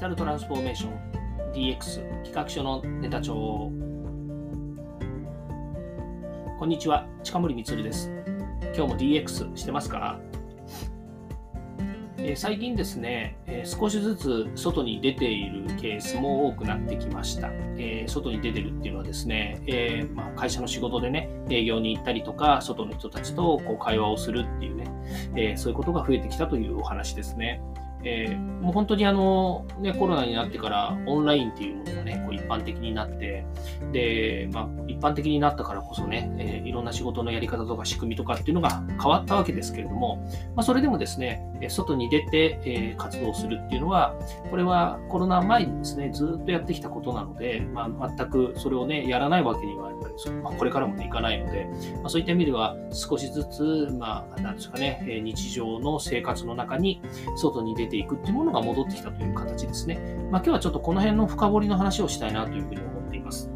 タルトランスフォーメーション DX 企画書のネタ帳こんにちは近森光です今日も DX してますか？え最近ですね、え少しずつ外に出ているケースも多くなってきました。え外に出てるっていうのはですね、えー、まあ、会社の仕事でね、営業に行ったりとか、外の人たちとこう会話をするっていうね、えそういうことが増えてきたというお話ですね。えー、もう本当にあの、ね、コロナになってからオンラインっていうものがね、こう一般的になって、で、まあ、一般的になったからこそね、えー、いろんな仕事のやり方とか仕組みとかっていうのが変わったわけですけれども、まあ、それでもですね、外に出て、えー、活動するっていうのは、これはコロナ前にですね、ずっとやってきたことなので、まあ、全くそれをね、やらないわけにはやっぱり、まあ、これからもね、いかないので、まあ、そういった意味では少しずつ、まあ、なんですかね、日常の生活の中に外に出てていくっていうものが戻ってきたという形ですね。まあ、今日はちょっとこの辺の深掘りの話をしたいなというふうに思っています。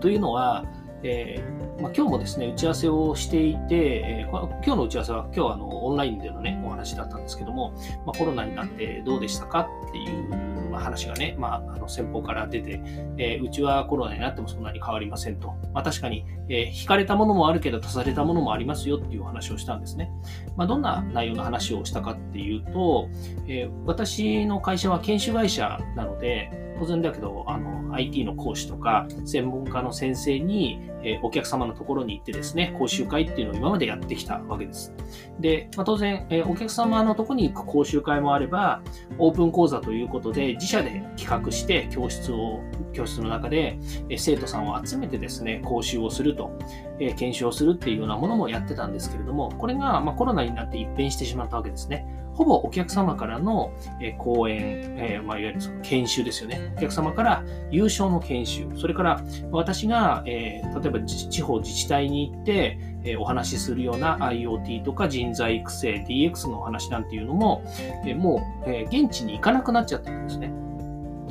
というのは、えー、まあ、今日もですね、打ち合わせをしていて、えー、今日の打ち合わせは今日はあのオンラインでのね、お話だったんですけども、まあ、コロナになってどうでしたかっていう話がね、まあ、あの先方から出て、えー、うちはコロナになってもそんなに変わりませんと。まあ、確かに、え引かれたものもあるけど足されたものもありますよっていうお話をしたんですね。まあ、どんな内容の話をしたかっていうと、え私の会社は研修会社なので、当然だけど、あの、IT の講師とか、専門家の先生に、えお客様のところに行ってですね、講習会っていうのを今までやってきたわけです。で、まあ、当然、えお客様のところに行く講習会もあれば、オープン講座ということで、自社で企画して教室を、教室の中で、生徒さんを集めてですね、講習をすると、え研修をするっていうようなものもやってたんですけれども、これが、まコロナになって一変してしまったわけですね。ほぼお客様からの、講演、え、まあ、いわゆるその研修ですよね。お客様から優勝の研修、それから私が、え、例えば地方自治体に行って、えお話しするような IoT とか人材育成、DX のお話なんていうのも、えもう、え現地に行かなくなっちゃってるんですね。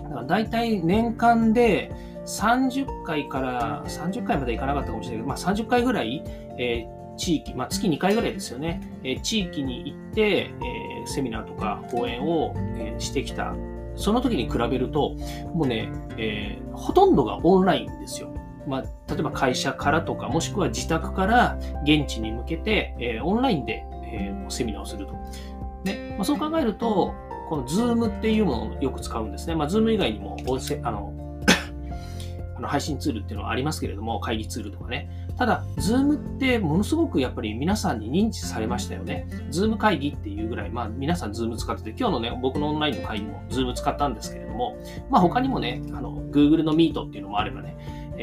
だから大体年間で30回から30回まで行かなかったかもしれないけど、まあ、30回ぐらい、えー地域、まあ、月2回ぐらいですよね、え地域に行って、えセミナーとか講演を、えしてきた。その時に比べると、もうね、え、ほとんどがオンラインですよ。まあ、例えば会社からとか、もしくは自宅から現地に向けて、えー、オンラインで、えー、セミナーをすると。ねまあ、そう考えると、この Zoom っていうものをよく使うんですね。まあ、Zoom 以外にも音声、あの、あの配信ツールっていうのはありますけれども、会議ツールとかね。ただ、Zoom ってものすごくやっぱり皆さんに認知されましたよね。Zoom 会議っていうぐらい、まあ皆さん Zoom 使ってて、今日のね、僕のオンラインの会議も Zoom 使ったんですけれども、まあ他にもね、あの、Google の Meet っていうのもあればね、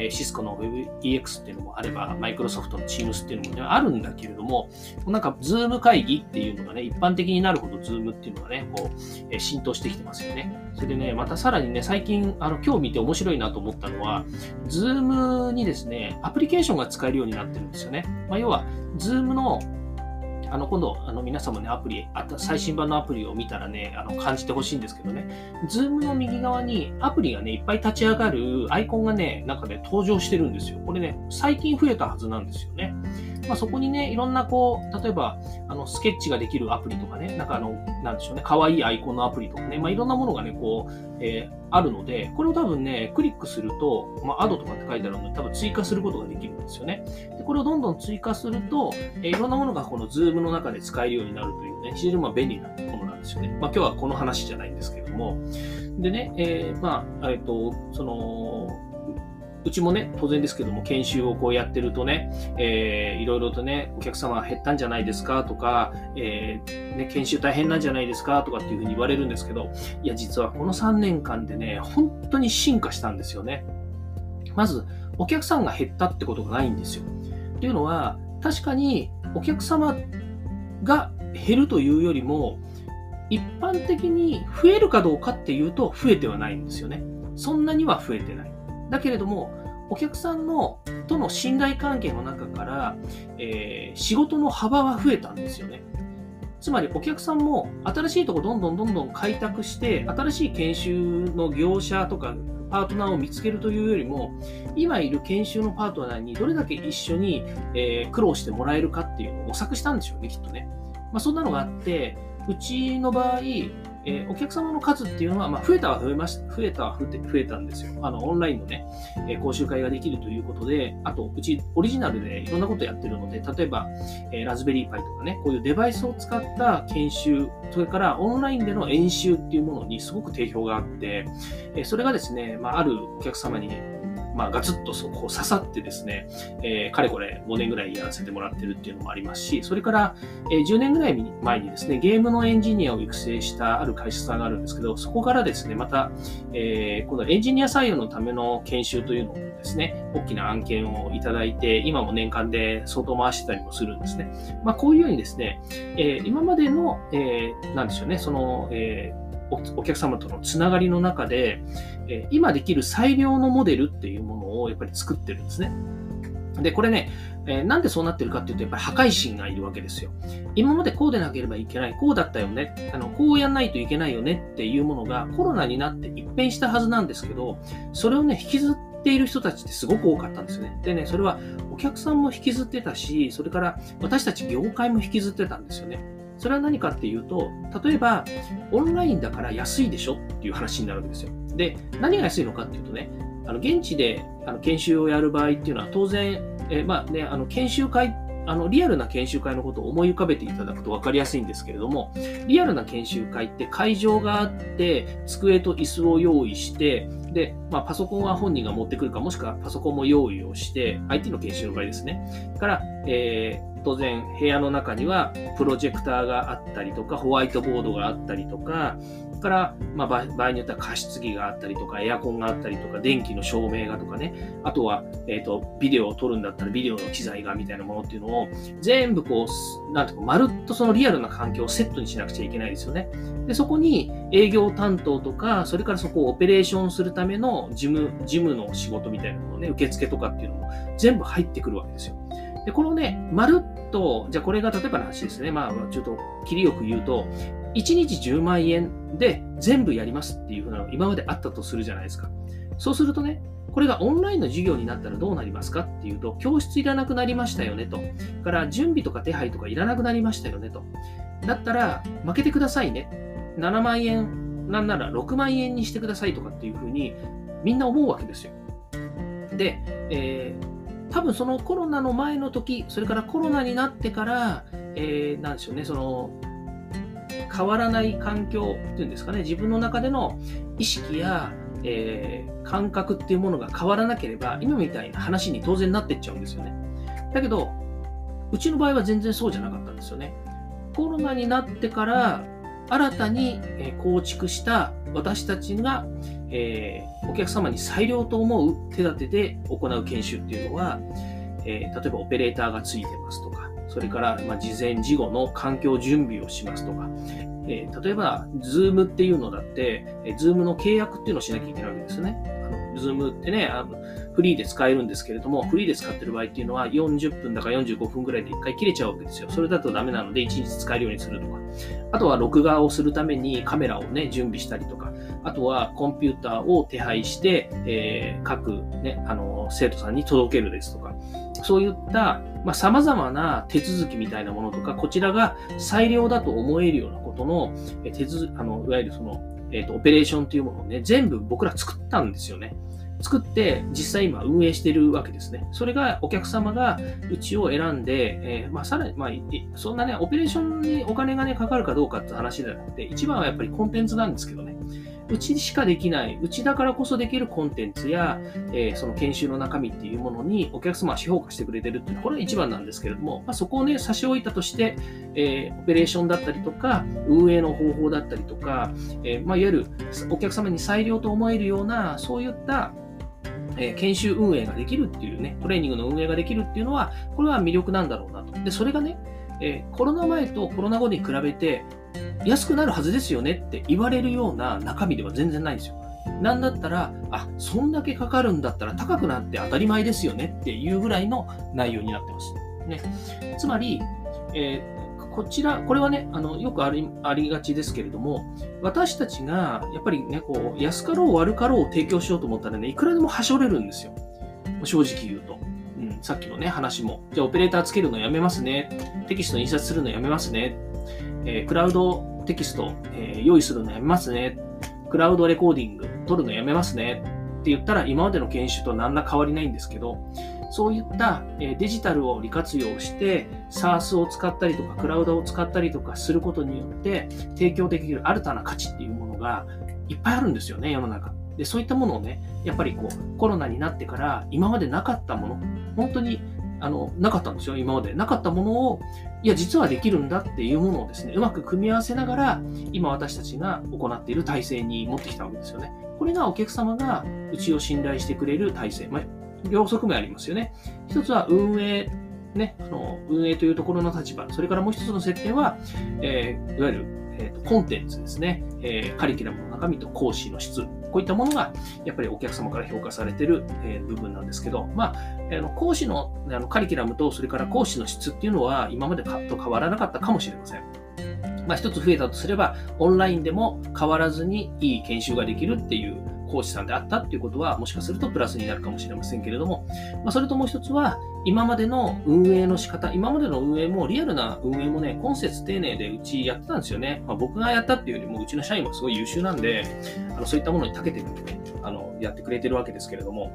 えシスコの WebEX っていうのもあれば、マイクロソフトの Teams っていうのも、ね、あるんだけれども、なんか Zoom 会議っていうのがね、一般的になるほど Zoom っていうのがね、こう、え浸透してきてますよね。それでね、またさらにね、最近、あの、今日見て面白いなと思ったのは、Zoom にですね、アプリケーションが使えるようになってるんですよね。まあ、要は、Zoom のあの、今度、あの、皆様ね、アプリ、最新版のアプリを見たらね、あの、感じてほしいんですけどね、Zoom の右側にアプリがね、いっぱい立ち上がるアイコンがね、なんかね、登場してるんですよ。これね、最近増えたはずなんですよね。まあ、そこにね、いろんなこう、例えば、あの、スケッチができるアプリとかね、なんかあの、なんでしょうね、可愛いアイコンのアプリとかね、まあ、いろんなものがね、こう、えー、あるので、これを多分ね、クリックすると、まあ、 Add とかって書いてあるので、多分追加することができるんですよね。で、これをどんどん追加すると、えー、いろんなものがこの Zoom の中で使えるようになるというね、非常にま便利なものなんですよね。まあ、今日はこの話じゃないんですけれども、でね、えー、まあ、えっ、と、その、うちもね、当然ですけども、研修をこうやってるとね、えー、いろいろとね、お客様減ったんじゃないですかとか、えー、ね、研修大変なんじゃないですかとかっていうふうに言われるんですけど、いや、実はこの3年間でね、本当に進化したんですよね。まず、お客さんが減ったってことがないんですよ。っていうのは、確かにお客様が減るというよりも、一般的に増えるかどうかっていうと増えてはないんですよね。そんなには増えてない。だけれども、お客さんのとの信頼関係の中から、えー、仕事の幅は増えたんですよね。つまりお客さんも新しいとこどんどんどんどん開拓して、新しい研修の業者とかパートナーを見つけるというよりも、今いる研修のパートナーにどれだけ一緒に、えー、苦労してもらえるかっていうのを模索したんでしょうね、きっとね。まあ、そんなのがあって、うちの場合、えー、お客様の数っていうのは、まあ、増えたは増えました増えたは増え増えたんですよ。あの、オンラインのね、えー、講習会ができるということで、あと、うちオリジナルでいろんなことやってるので、例えば、えー、ラズベリーパイとかね、こういうデバイスを使った研修、それからオンラインでの演習っていうものにすごく定評があって、えそれがですね、まあ、あるお客様にねまあ、ガツッとそこ刺さってですね、えー、かれこれ5年ぐらいやらせてもらってるっていうのもありますし、それから、えー、10年ぐらい前にですね、ゲームのエンジニアを育成したある会社さんがあるんですけど、そこからですね、また、えー、このエンジニア採用のための研修というのをですね、大きな案件をいただいて、今も年間で相当回してたりもするんですね。まあ、こういうようにですね、えー、今までの、えー、なんでしょうね、その、えーお客様とのつながりの中で、え今できる最良のモデルっていうものをやっぱり作ってるんですね。で、これね、えー、なんでそうなってるかっていうと、やっぱり破壊神がいるわけですよ。今までこうでなければいけない、こうだったよね、あのこうやんないといけないよねっていうものがコロナになって一変したはずなんですけど、それをね、引きずっている人たちってすごく多かったんですよね。でね、それはお客さんも引きずってたし、それから私たち業界も引きずってたんですよね。それは何かっていうと、例えば、オンラインだから安いでしょっていう話になるわけですよ。で、何が安いのかっていうとね、あの現地であの研修をやる場合っていうのは当然、えまあね、あの研修会あのリアルな研修会のことを思い浮かべていただくと分かりやすいんですけれども、リアルな研修会って会場があって、机と椅子を用意して、で、まあ、パソコンは本人が持ってくるか、もしくはパソコンも用意をして、IT の研修の場合ですね。から、えー、当然部屋の中にはプロジェクターがあったりとか、ホワイトボードがあったりとか、から、まあ、場合によっては加湿器があったりとか、エアコンがあったりとか、電気の照明がとかね、あとは、え、ー、と、ビデオを撮るんだったらビデオの機材がみたいなものっていうのを、全部こう、なんていうか、まるっとそのリアルな環境をセットにしなくちゃいけないですよね。で、そこに営業担当とか、それからそこをオペレーションするための事務、事務の仕事みたいなものね、受付とかっていうのも全部入ってくるわけですよ。で、このね、まるっと、じゃあこれが例えばの話ですね。まあ、ちょっと切りよく言うと、1日10万円で全部やりますっていうふうなのが今まであったとするじゃないですか。そうするとね、これがオンラインの授業になったらどうなりますかっていうと、教室いらなくなりましたよねと。から準備とか手配とかいらなくなりましたよねと。だったら負けてくださいね。7万円、なんなら6万円にしてくださいとかっていうふうにみんな思うわけですよ。で、えー多分そのコロナの前の時、それからコロナになってから、えー、なんでしょうね、その、変わらない環境っていうんですかね、自分の中での意識や、えー、感覚っていうものが変わらなければ、今みたいな話に当然なってっちゃうんですよね。だけど、うちの場合は全然そうじゃなかったんですよね。コロナになってから、新たに構築した私たちが、えー、お客様に最良と思う手立てで行う研修っていうのは、えー、例えばオペレーターがついてますとか、それから、ま、事前事後の環境準備をしますとか、えー、例えば、 Zoom っていうのだって、えー、 Zoom の契約っていうのをしなきゃいけないわけですよね。 Zoom ってね、あのフリーで使えるんですけれども、フリーで使ってる場合っていうのは40分だか45分ぐらいで1回切れちゃうわけですよ。それだとダメなので1日使えるようにするとか。あとは録画をするためにカメラをね、準備したりとか。あとはコンピューターを手配して、えー、各ね、あの、生徒さんに届けるですとか。そういった、まあ、様々な手続きみたいなものとか、こちらが最良だと思えるようなことの、手続あの、いわゆるその、えっ、ー、と、オペレーションというものをね、全部僕ら作ったんですよね。作って実際今運営してるわけですね。それがお客様がうちを選んで、えー、まあさらに、まあ、そんなね、オペレーションにお金がね、かかるかどうかって話じゃなくて、一番はやっぱりコンテンツなんですけどね。うちしかできない、うちだからこそできるコンテンツや、えー、その研修の中身っていうものにお客様は評価してくれてるっていうのは、これは一番なんですけれども、まあ、そこをね、差し置いたとして、えー、オペレーションだったりとか、運営の方法だったりとか、えー、まあ、いわゆるお客様に裁量と思えるような、そういったえ研修運営ができるっていうね、トレーニングの運営ができるっていうのは、これは魅力なんだろうなと。で、それがね、えー、コロナ前とコロナ後に比べて安くなるはずですよねって言われるような中身では全然ないんですよ。なんだったら、あ、そんだけかかるんだったら高くなって当たり前ですよねっていうぐらいの内容になってます。ね。つまり、えーこちら、これはね、あのよくありありがちですけれども、私たちがやっぱりね、こう安かろう悪かろうを提供しようと思ったらね、いくらでもはしょれるんですよ。正直言うと。うん、さっきのね、話も。じゃあオペレーターつけるのやめますね。テキスト印刷するのやめますね。えー、クラウドテキスト、えー、用意するのやめますね。クラウドレコーディング取るのやめますね。って言ったら今までの研修と何ら変わりないんですけど、そういったデジタルを利活用して SARS を使ったりとかクラウドを使ったりとかすることによって提供できる新たな価値っていうものがいっぱいあるんですよね、世の中。で、そういったものをね、やっぱりこうコロナになってから今までなかったもの、本当にあの、なかったんですよ、今まで。なかったものを、いや、実はできるんだっていうものをですね、うまく組み合わせながら、今私たちが行っている体制に持ってきたわけですよね。これがお客様がうちを信頼してくれる体制。まあ、両側面ありますよね。一つは運営、ね、あの運営というところの立場。それからもう一つの設定は、えー、いわゆる、えーと、コンテンツですね、えー、カリキュラムの中身と講師の質。こういったものが、やっぱりお客様から評価されている、えー、部分なんですけど、まあ、あの講師のあのカリキュラムと、それから講師の質っていうのは、今までと変わらなかったかもしれません。まあ、一つ増えたとすれば、オンラインでも変わらずにいい研修ができるっていう講師さんであったっていうことは、もしかするとプラスになるかもしれませんけれども、まあ、それともう一つは、今までの運営の仕方、今までの運営も、リアルな運営もね、今節丁寧でうちやってたんですよね。まあ、僕がやったっていうよりも、うちの社員もすごい優秀なんで、あのそういったものに長けてるんでね、あのやってくれてるわけですけれども、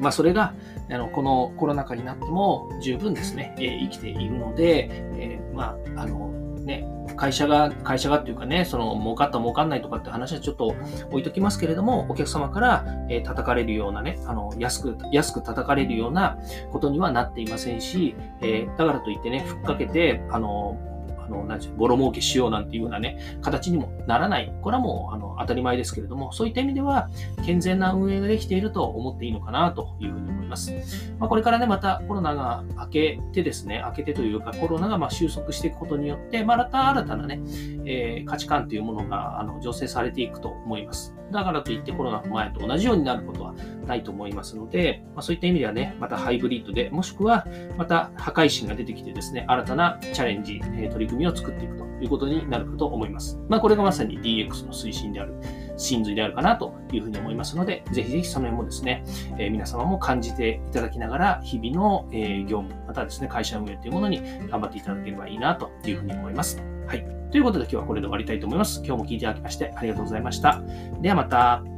まあ、それがあのこのコロナ禍になっても十分ですね、えー、生きているので、えー、まあ、あのね、会社が、会社がっていうかね、その、儲かった儲かんないとかって話はちょっと置いときますけれども、お客様から、えー、叩かれるようなね、あの、安く、安く叩かれるようなことにはなっていませんし、えー、だからといってね、ふっかけて、あの、あの、なんボロ儲けしようなんていうようなね、形にもならない。これはもう、あの、当たり前ですけれども、そういった意味では、健全な運営ができていると思っていいのかなというふうに思います。まあ、これからね、またコロナが明けてですね、明けてというか、コロナがま収束していくことによって、また新たなね、えー、価値観というものが、あの、醸成されていくと思います。だからといってコロナの前と同じようになることはないと思いますので、まあ、そういった意味ではね、またハイブリッドで、もしくはまた破壊神が出てきてですね、新たなチャレンジ、え取り組みを作っていくということになるかと思います。まあ、これがまさに DX の推進である、真髄であるかなというふうに思いますので、ぜひぜひその辺もですね、えー、皆様も感じていただきながら、日々の、え業務、またですね、会社運営というものに頑張っていただければいいなというふうに思います。はい。ということで今日はこれで終わりたいと思います。今日も聞いていただきましてありがとうございました。ではまた。